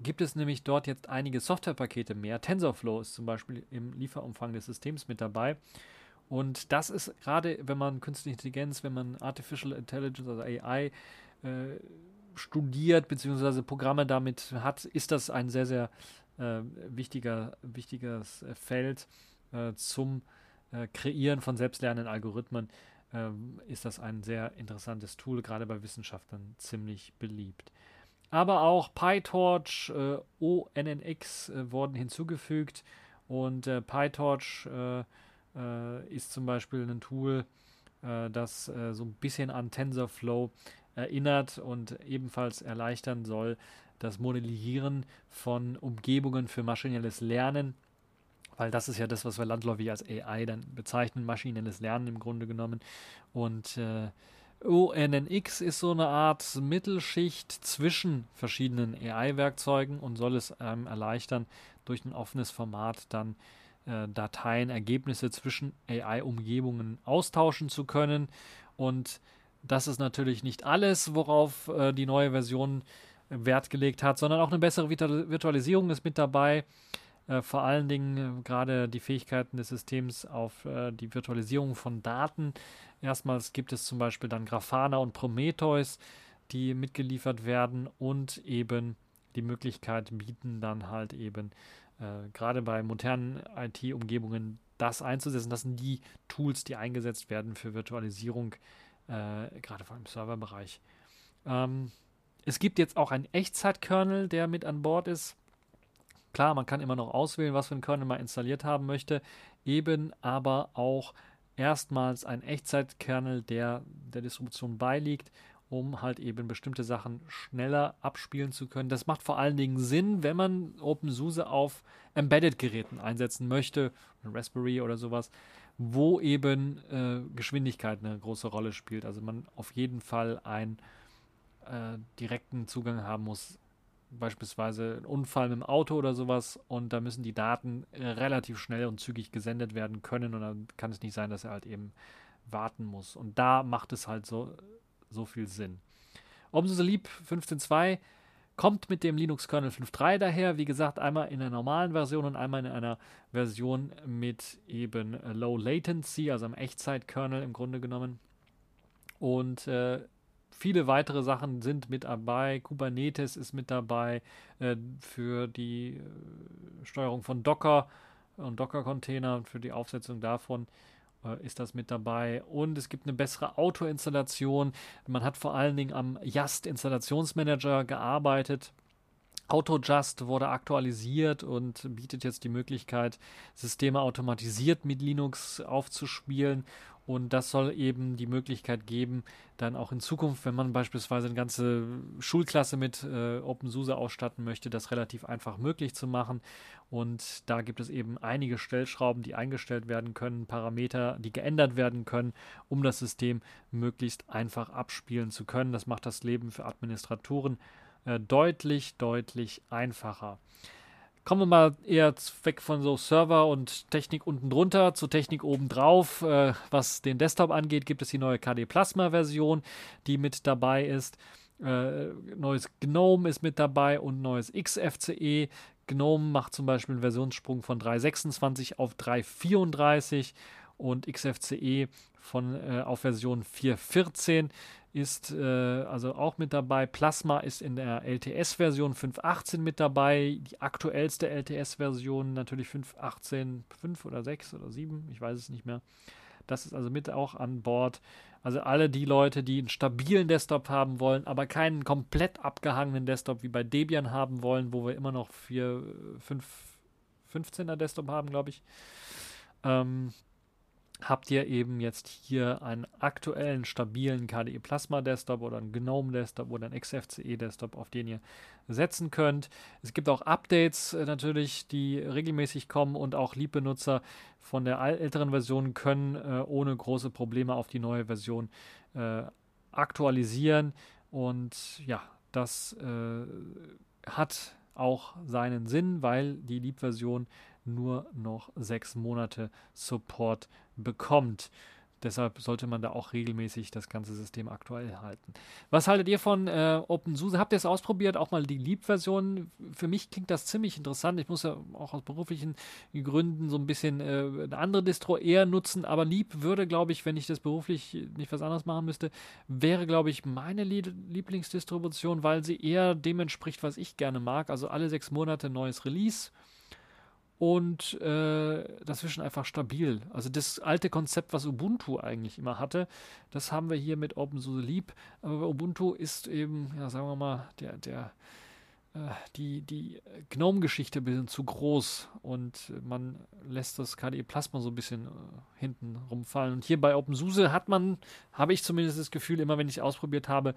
gibt es nämlich dort jetzt einige Softwarepakete mehr. TensorFlow ist zum Beispiel im Lieferumfang des Systems mit dabei. Und das ist gerade, wenn man künstliche Intelligenz, wenn man Artificial Intelligence, also AI, äh, studiert bzw. Programme damit hat, ist das ein sehr, sehr äh, wichtiger, wichtiges äh, Feld äh, zum äh, Kreieren von selbstlernenden Algorithmen. Ähm, ist das ein sehr interessantes Tool, gerade bei Wissenschaftlern ziemlich beliebt. Aber auch PyTorch, äh, ONNX äh, wurden hinzugefügt und PyTorch ist zum Beispiel ein Tool, das so ein bisschen an TensorFlow erinnert und ebenfalls erleichtern soll das Modellieren von Umgebungen für maschinelles Lernen, weil das ist ja das, was wir landläufig als AI dann bezeichnen, maschinelles Lernen im Grunde genommen. Und äh, ONNX ist so eine Art Mittelschicht zwischen verschiedenen AI-Werkzeugen und soll es ähm, erleichtern, durch ein offenes Format dann äh, Dateien, Ergebnisse zwischen AI-Umgebungen austauschen zu können. Und das ist natürlich nicht alles, worauf äh, die neue Version Wert gelegt hat, sondern auch eine bessere Virtualisierung ist mit dabei. Äh, vor allen Dingen äh, gerade die Fähigkeiten des Systems auf äh, die Virtualisierung von Daten. Erstmals gibt es zum Beispiel dann Grafana und Prometheus, die mitgeliefert werden und eben die Möglichkeit bieten, dann halt eben äh, gerade bei modernen IT-Umgebungen das einzusetzen. Das sind die Tools, die eingesetzt werden für Virtualisierung, äh, gerade vor allem im Serverbereich. Ähm, es gibt jetzt auch einen Echtzeit-Kernel, der mit an Bord ist. Klar, man kann immer noch auswählen, was für ein Kernel man installiert haben möchte, eben aber auch erstmals ein Echtzeit-Kernel, der der Distribution beiliegt um halt eben bestimmte Sachen schneller abspielen zu können. Das macht vor allen Dingen Sinn, wenn man OpenSUSE auf Embedded-Geräten einsetzen möchte, Raspberry oder sowas, wo eben äh, Geschwindigkeit eine große Rolle spielt. Also man auf jeden Fall einen äh, direkten Zugang haben muss, beispielsweise ein Unfall mit dem Auto oder sowas und da müssen die Daten relativ schnell und zügig gesendet werden können und dann kann es nicht sein, dass er halt eben warten muss. Und da macht es halt so so viel Sinn. OpenSUSE Leap 15.2 kommt mit dem Linux-Kernel 5.3 daher. Wie gesagt, einmal in einer normalen Version und einmal in einer Version mit eben Low Latency, also einem Echtzeit-Kernel im Grunde genommen. Und äh, viele weitere Sachen sind mit dabei. Kubernetes ist mit dabei äh, für die äh, Steuerung von Docker und Docker-Container, für die Aufsetzung davon. Äh, ist das mit dabei. Und es gibt eine bessere Auto-Installation. Man hat vor allen Dingen am Just Installationsmanager gearbeitet. AutoJust wurde aktualisiert und bietet jetzt die Möglichkeit, Systeme automatisiert mit Linux aufzuspielen und das soll eben die Möglichkeit geben, dann auch in Zukunft, wenn man beispielsweise eine ganze Schulklasse mit äh, OpenSUSE ausstatten möchte, das relativ einfach möglich zu machen. Und da gibt es eben einige Stellschrauben, die eingestellt werden können, Parameter, die geändert werden können, um das System möglichst einfach abspielen zu können. Das macht das Leben für Administratoren äh, deutlich, deutlich einfacher. Kommen wir mal eher weg von so Server und Technik unten drunter zur Technik oben drauf. Äh, was den Desktop angeht, gibt es die neue KD Plasma Version, die mit dabei ist. Äh, neues GNOME ist mit dabei und neues XFCE. GNOME macht zum Beispiel einen Versionssprung von 3.26 auf 3.34 und XFCE von äh, auf Version 4.14 ist äh, also auch mit dabei. Plasma ist in der LTS-Version 5.18 mit dabei. Die aktuellste LTS-Version natürlich 5.18, 5 oder 6 oder 7, ich weiß es nicht mehr. Das ist also mit auch an Bord. Also alle die Leute, die einen stabilen Desktop haben wollen, aber keinen komplett abgehangenen Desktop wie bei Debian haben wollen, wo wir immer noch 4, 5, 15er Desktop haben, glaube ich. Ähm, habt ihr eben jetzt hier einen aktuellen, stabilen KDE Plasma Desktop oder einen GNOME Desktop oder einen XFCE Desktop, auf den ihr setzen könnt. Es gibt auch Updates äh, natürlich, die regelmäßig kommen und auch Leap-Benutzer von der älteren Version können äh, ohne große Probleme auf die neue Version äh, aktualisieren. Und ja, das äh, hat auch seinen Sinn, weil die Leap-Version nur noch sechs Monate Support bekommt. Deshalb sollte man da auch regelmäßig das ganze System aktuell halten. Was haltet ihr von äh, OpenSUSE? Habt ihr es ausprobiert? Auch mal die Leap-Version? Für mich klingt das ziemlich interessant. Ich muss ja auch aus beruflichen Gründen so ein bisschen äh, eine andere Distro eher nutzen. Aber Leap würde, glaube ich, wenn ich das beruflich nicht was anderes machen müsste, wäre, glaube ich, meine Lieblingsdistribution, weil sie eher dem entspricht, was ich gerne mag. Also alle sechs Monate neues Release und äh, dazwischen einfach stabil. Also das alte Konzept, was Ubuntu eigentlich immer hatte, das haben wir hier mit OpenSUSE Leap. Aber Ubuntu ist eben, ja, sagen wir mal, der, der, äh, die, die GNOME-Geschichte ein bisschen zu groß und man lässt das KDE Plasma so ein bisschen äh, hinten rumfallen. Und hier bei OpenSUSE hat man, habe ich zumindest das Gefühl, immer wenn ich ausprobiert habe,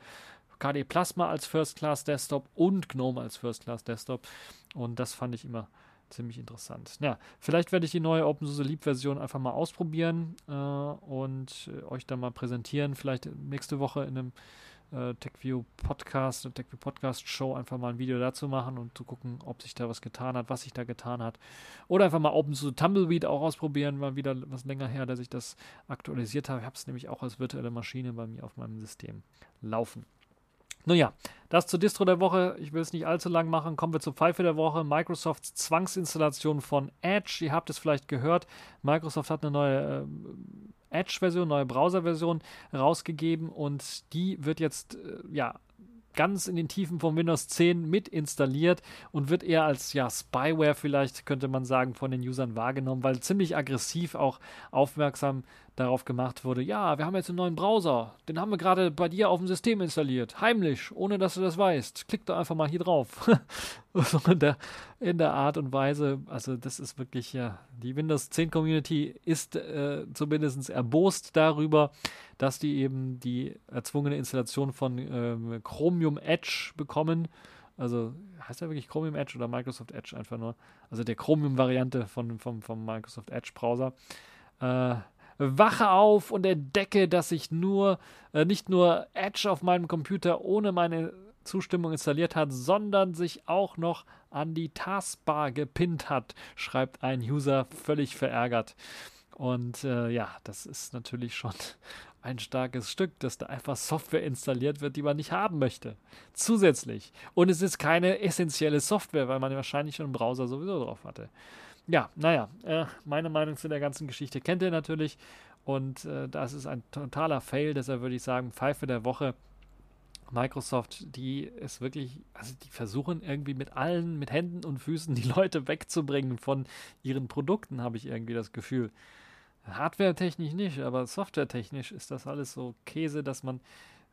KDE Plasma als First Class Desktop und GNOME als First Class Desktop. Und das fand ich immer ziemlich interessant. Ja, vielleicht werde ich die neue OpenSUSE Leap Version einfach mal ausprobieren äh, und äh, euch dann mal präsentieren. Vielleicht nächste Woche in einem äh, TechView Podcast, TechView Podcast Show einfach mal ein Video dazu machen und zu gucken, ob sich da was getan hat, was sich da getan hat. Oder einfach mal OpenSUSE Tumbleweed auch ausprobieren, mal wieder was länger her, dass ich das aktualisiert habe. Ich habe es nämlich auch als virtuelle Maschine bei mir auf meinem System laufen. Nun ja, das zur Distro der Woche. Ich will es nicht allzu lang machen. Kommen wir zur Pfeife der Woche. Microsofts Zwangsinstallation von Edge. Ihr habt es vielleicht gehört. Microsoft hat eine neue äh, Edge-Version, neue Browser-Version rausgegeben und die wird jetzt äh, ja ganz in den Tiefen von Windows 10 mit installiert und wird eher als ja, Spyware vielleicht, könnte man sagen, von den Usern wahrgenommen, weil ziemlich aggressiv auch aufmerksam darauf gemacht wurde, ja, wir haben jetzt einen neuen Browser, den haben wir gerade bei dir auf dem System installiert, heimlich, ohne dass du das weißt. Klick doch einfach mal hier drauf. in, der, in der Art und Weise, also das ist wirklich, ja, die Windows 10 Community ist äh, zumindest erbost darüber, dass die eben die erzwungene Installation von ähm, Chromium Edge bekommen. Also heißt er wirklich Chromium Edge oder Microsoft Edge einfach nur? Also der Chromium-Variante von, vom, vom Microsoft Edge-Browser. Äh, wache auf und entdecke, dass ich nur äh, nicht nur Edge auf meinem Computer ohne meine Zustimmung installiert hat, sondern sich auch noch an die Taskbar gepinnt hat, schreibt ein User völlig verärgert. Und äh, ja, das ist natürlich schon ein starkes Stück, dass da einfach Software installiert wird, die man nicht haben möchte. Zusätzlich. Und es ist keine essentielle Software, weil man wahrscheinlich schon einen Browser sowieso drauf hatte. Ja, naja, äh, meine Meinung zu der ganzen Geschichte kennt ihr natürlich. Und äh, das ist ein totaler Fail, deshalb würde ich sagen, Pfeife der Woche. Microsoft, die ist wirklich, also die versuchen irgendwie mit allen, mit Händen und Füßen die Leute wegzubringen von ihren Produkten, habe ich irgendwie das Gefühl. Hardware-technisch nicht, aber software-technisch ist das alles so Käse, dass man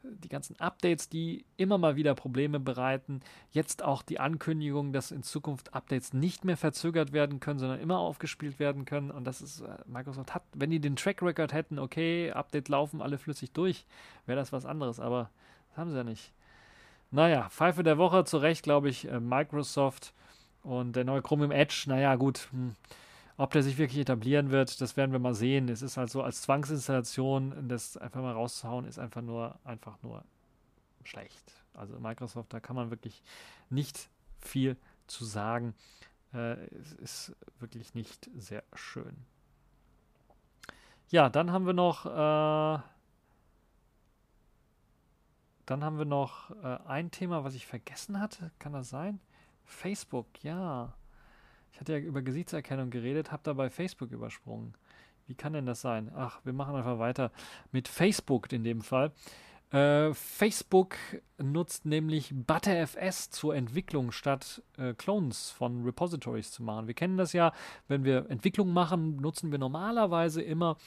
die ganzen Updates, die immer mal wieder Probleme bereiten, jetzt auch die Ankündigung, dass in Zukunft Updates nicht mehr verzögert werden können, sondern immer aufgespielt werden können. Und das ist, äh, Microsoft hat, wenn die den Track Record hätten, okay, Updates laufen alle flüssig durch, wäre das was anderes, aber das haben sie ja nicht. Naja, Pfeife der Woche, zu Recht, glaube ich, äh, Microsoft und der neue Chromium Edge, naja, gut. Hm ob der sich wirklich etablieren wird, das werden wir mal sehen. Es ist halt so, als Zwangsinstallation, das einfach mal rauszuhauen, ist einfach nur, einfach nur schlecht. Also Microsoft, da kann man wirklich nicht viel zu sagen. Äh, es ist wirklich nicht sehr schön. Ja, dann haben wir noch, äh, dann haben wir noch äh, ein Thema, was ich vergessen hatte. Kann das sein? Facebook, ja. Ich hatte ja über Gesichtserkennung geredet, habe dabei Facebook übersprungen. Wie kann denn das sein? Ach, wir machen einfach weiter mit Facebook in dem Fall. Äh, Facebook nutzt nämlich ButterFS zur Entwicklung statt äh, Clones von Repositories zu machen. Wir kennen das ja, wenn wir Entwicklung machen, nutzen wir normalerweise immer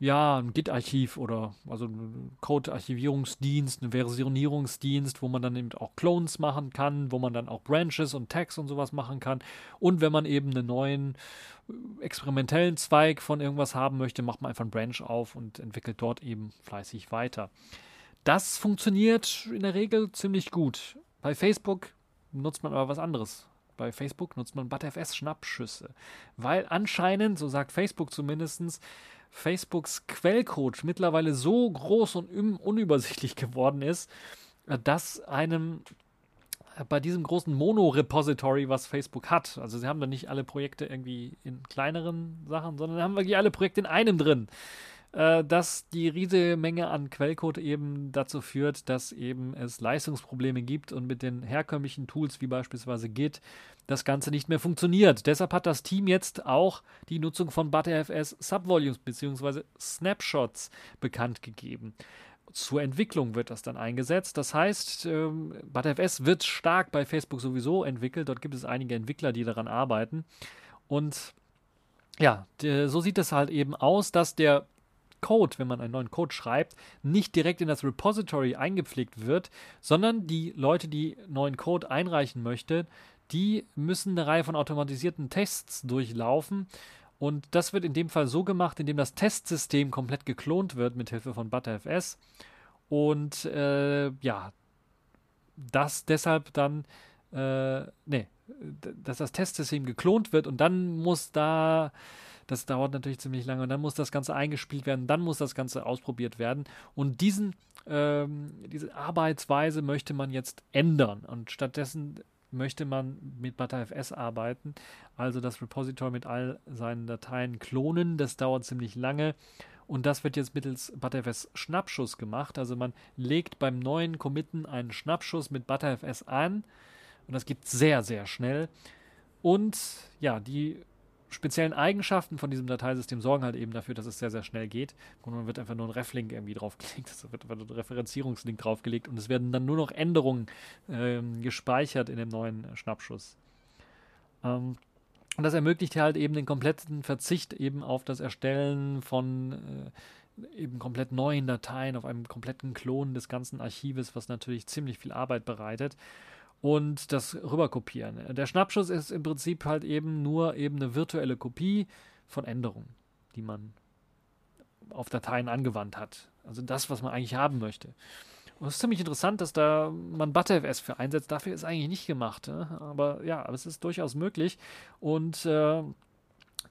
ja, ein Git-Archiv oder also ein Code-Archivierungsdienst, ein Versionierungsdienst, wo man dann eben auch Clones machen kann, wo man dann auch Branches und Tags und sowas machen kann. Und wenn man eben einen neuen äh, experimentellen Zweig von irgendwas haben möchte, macht man einfach einen Branch auf und entwickelt dort eben fleißig weiter. Das funktioniert in der Regel ziemlich gut. Bei Facebook nutzt man aber was anderes. Bei Facebook nutzt man ButterFS-Schnappschüsse, weil anscheinend, so sagt Facebook zumindest, Facebooks Quellcode mittlerweile so groß und unübersichtlich geworden ist, dass einem äh, bei diesem großen Mono-Repository, was Facebook hat, also sie haben da nicht alle Projekte irgendwie in kleineren Sachen, sondern haben wirklich alle Projekte in einem drin äh, dass die riesige Menge an Quellcode eben dazu führt, dass eben es Leistungsprobleme gibt und mit den herkömmlichen Tools wie beispielsweise Git das Ganze nicht mehr funktioniert. Deshalb hat das Team jetzt auch die Nutzung von ButterFS Subvolumes bzw. Snapshots bekannt gegeben. Zur Entwicklung wird das dann eingesetzt. Das heißt, ähm, ButterFS wird stark bei Facebook sowieso entwickelt. Dort gibt es einige Entwickler, die daran arbeiten. Und ja, so sieht es halt eben aus, dass der Code, wenn man einen neuen Code schreibt, nicht direkt in das Repository eingepflegt wird, sondern die Leute, die neuen Code einreichen möchten, die müssen eine Reihe von automatisierten Tests durchlaufen. Und das wird in dem Fall so gemacht, indem das Testsystem komplett geklont wird mit Hilfe von ButterFS. Und äh, ja, das deshalb dann, äh, nee, dass das Testsystem geklont wird und dann muss da das dauert natürlich ziemlich lange und dann muss das Ganze eingespielt werden, dann muss das Ganze ausprobiert werden. Und diesen, ähm, diese Arbeitsweise möchte man jetzt ändern und stattdessen möchte man mit ButterFS arbeiten, also das Repository mit all seinen Dateien klonen. Das dauert ziemlich lange. Und das wird jetzt mittels ButterFS Schnappschuss gemacht. Also man legt beim neuen Committen einen Schnappschuss mit ButterFS an. Und das geht sehr, sehr schnell. Und ja, die speziellen Eigenschaften von diesem Dateisystem sorgen halt eben dafür, dass es sehr, sehr schnell geht. Und dann wird einfach nur ein Reflink irgendwie draufgelegt, es wird einfach ein Referenzierungslink draufgelegt und es werden dann nur noch Änderungen ähm, gespeichert in dem neuen Schnappschuss. Ähm, und das ermöglicht halt eben den kompletten Verzicht eben auf das Erstellen von äh, eben komplett neuen Dateien, auf einem kompletten Klon des ganzen Archives, was natürlich ziemlich viel Arbeit bereitet und das rüberkopieren. Der Schnappschuss ist im Prinzip halt eben nur eben eine virtuelle Kopie von Änderungen, die man auf Dateien angewandt hat. Also das, was man eigentlich haben möchte. Und es ist ziemlich interessant, dass da man ButterFS für einsetzt. Dafür ist eigentlich nicht gemacht. Ne? Aber ja, aber es ist durchaus möglich. Und äh,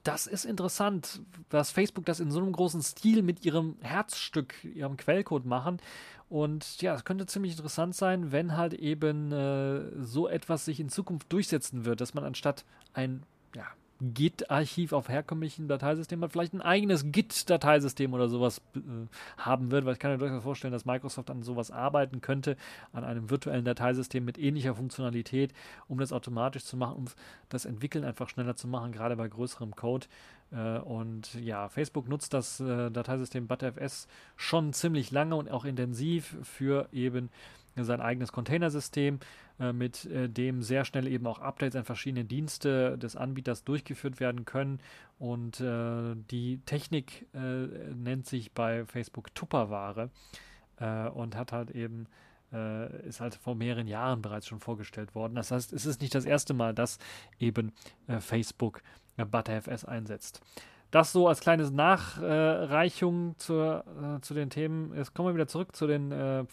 das ist interessant, dass Facebook das in so einem großen Stil mit ihrem Herzstück, ihrem Quellcode machen. Und ja, es könnte ziemlich interessant sein, wenn halt eben äh, so etwas sich in Zukunft durchsetzen wird, dass man anstatt ein ja, Git-Archiv auf herkömmlichen Dateisystemen hat, vielleicht ein eigenes Git-Dateisystem oder sowas äh, haben wird, weil ich kann mir durchaus vorstellen, dass Microsoft an sowas arbeiten könnte, an einem virtuellen Dateisystem mit ähnlicher Funktionalität, um das automatisch zu machen, um das Entwickeln einfach schneller zu machen, gerade bei größerem Code. Äh, und ja, Facebook nutzt das äh, Dateisystem ButterFS schon ziemlich lange und auch intensiv für eben sein eigenes Containersystem, mit äh, dem sehr schnell eben auch Updates an verschiedene Dienste des Anbieters durchgeführt werden können. Und äh, die Technik äh, nennt sich bei Facebook Tupperware äh, und hat halt eben äh, ist halt vor mehreren Jahren bereits schon vorgestellt worden. Das heißt, es ist nicht das erste Mal, dass eben Facebook ButterFS einsetzt. Das so als kleines Nachreichung äh, zu den Themen. Jetzt kommen wir wieder zurück zu, den, äh,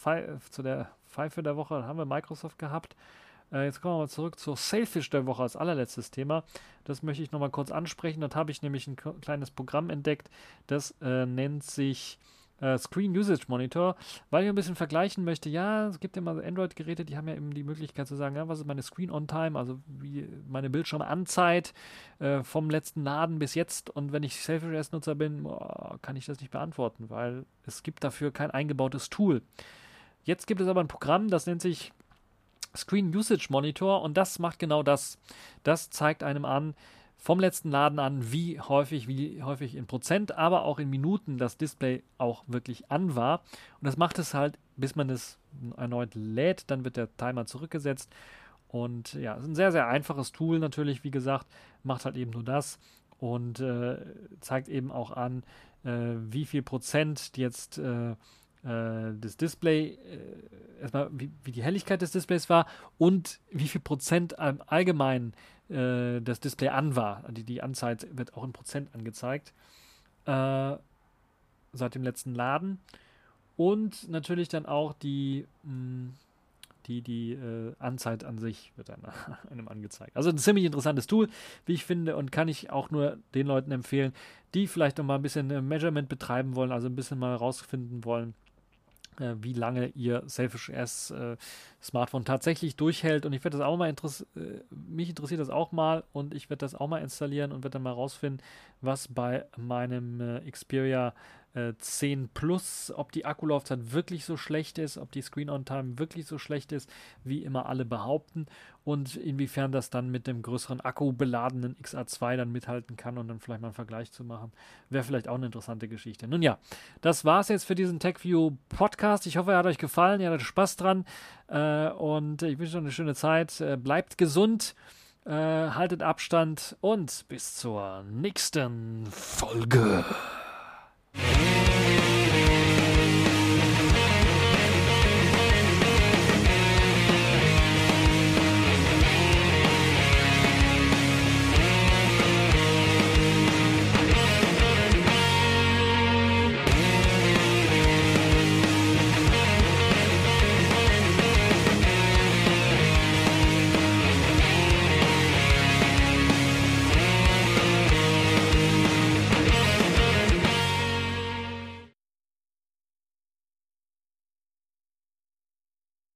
zu der Pfeife der Woche. Da haben wir Microsoft gehabt. Äh, jetzt kommen wir mal zurück zur Sailfish der Woche als allerletztes Thema. Das möchte ich nochmal kurz ansprechen. Dort habe ich nämlich ein kleines Programm entdeckt. Das äh, nennt sich äh, Screen Usage Monitor, weil ich ein bisschen vergleichen möchte. Ja, es gibt ja mal Android-Geräte, die haben ja eben die Möglichkeit zu sagen, ja, was ist meine Screen On Time, also wie meine Bildschirmanzeit äh, vom letzten Laden bis jetzt. Und wenn ich Selfish-Nutzer bin, boah, kann ich das nicht beantworten, weil es gibt dafür kein eingebautes Tool. Jetzt gibt es aber ein Programm, das nennt sich Screen Usage Monitor und das macht genau das. Das zeigt einem an, vom letzten Laden an, wie häufig, wie häufig in Prozent, aber auch in Minuten das Display auch wirklich an war. Und das macht es halt, bis man es erneut lädt, dann wird der Timer zurückgesetzt. Und ja, ist ein sehr, sehr einfaches Tool natürlich, wie gesagt, macht halt eben nur das und äh, zeigt eben auch an, äh, wie viel Prozent jetzt äh, äh das Display, äh, erstmal wie, wie, die Helligkeit des Displays war und wie viel Prozent im Allgemeinen äh, das Display an war. Die, die Anzeit wird auch in Prozent angezeigt. Äh, seit dem letzten Laden. Und natürlich dann auch die, mh, hm, die, die äh, Anzeit an sich wird dann einem angezeigt. Also ein ziemlich interessantes Tool, wie ich finde, und kann ich auch nur den Leuten empfehlen, die vielleicht noch mal ein bisschen äh, Measurement betreiben wollen, also ein bisschen mal rausfinden wollen, äh, wie lange ihr Selfish S äh, Smartphone tatsächlich durchhält. Und ich werde das auch mal interessieren, äh, mich interessiert das auch mal und ich werde das auch mal installieren und werde dann mal rausfinden, was bei meinem äh, Xperia 10 Plus, ob die Akkulaufzeit wirklich so schlecht ist, ob die Screen-on-Time wirklich so schlecht ist, wie immer alle behaupten und inwiefern das dann mit dem größeren Akku beladenen XA2 dann mithalten kann und dann vielleicht mal einen Vergleich zu machen, wäre vielleicht auch eine interessante Geschichte. Nun ja, das war es jetzt für diesen TechView Podcast. Ich hoffe, er hat euch gefallen, ihr hattet Spaß dran äh, und ich wünsche euch eine schöne Zeit. Äh, bleibt gesund. Äh, haltet Abstand und bis zur nächsten Folge. Yeah.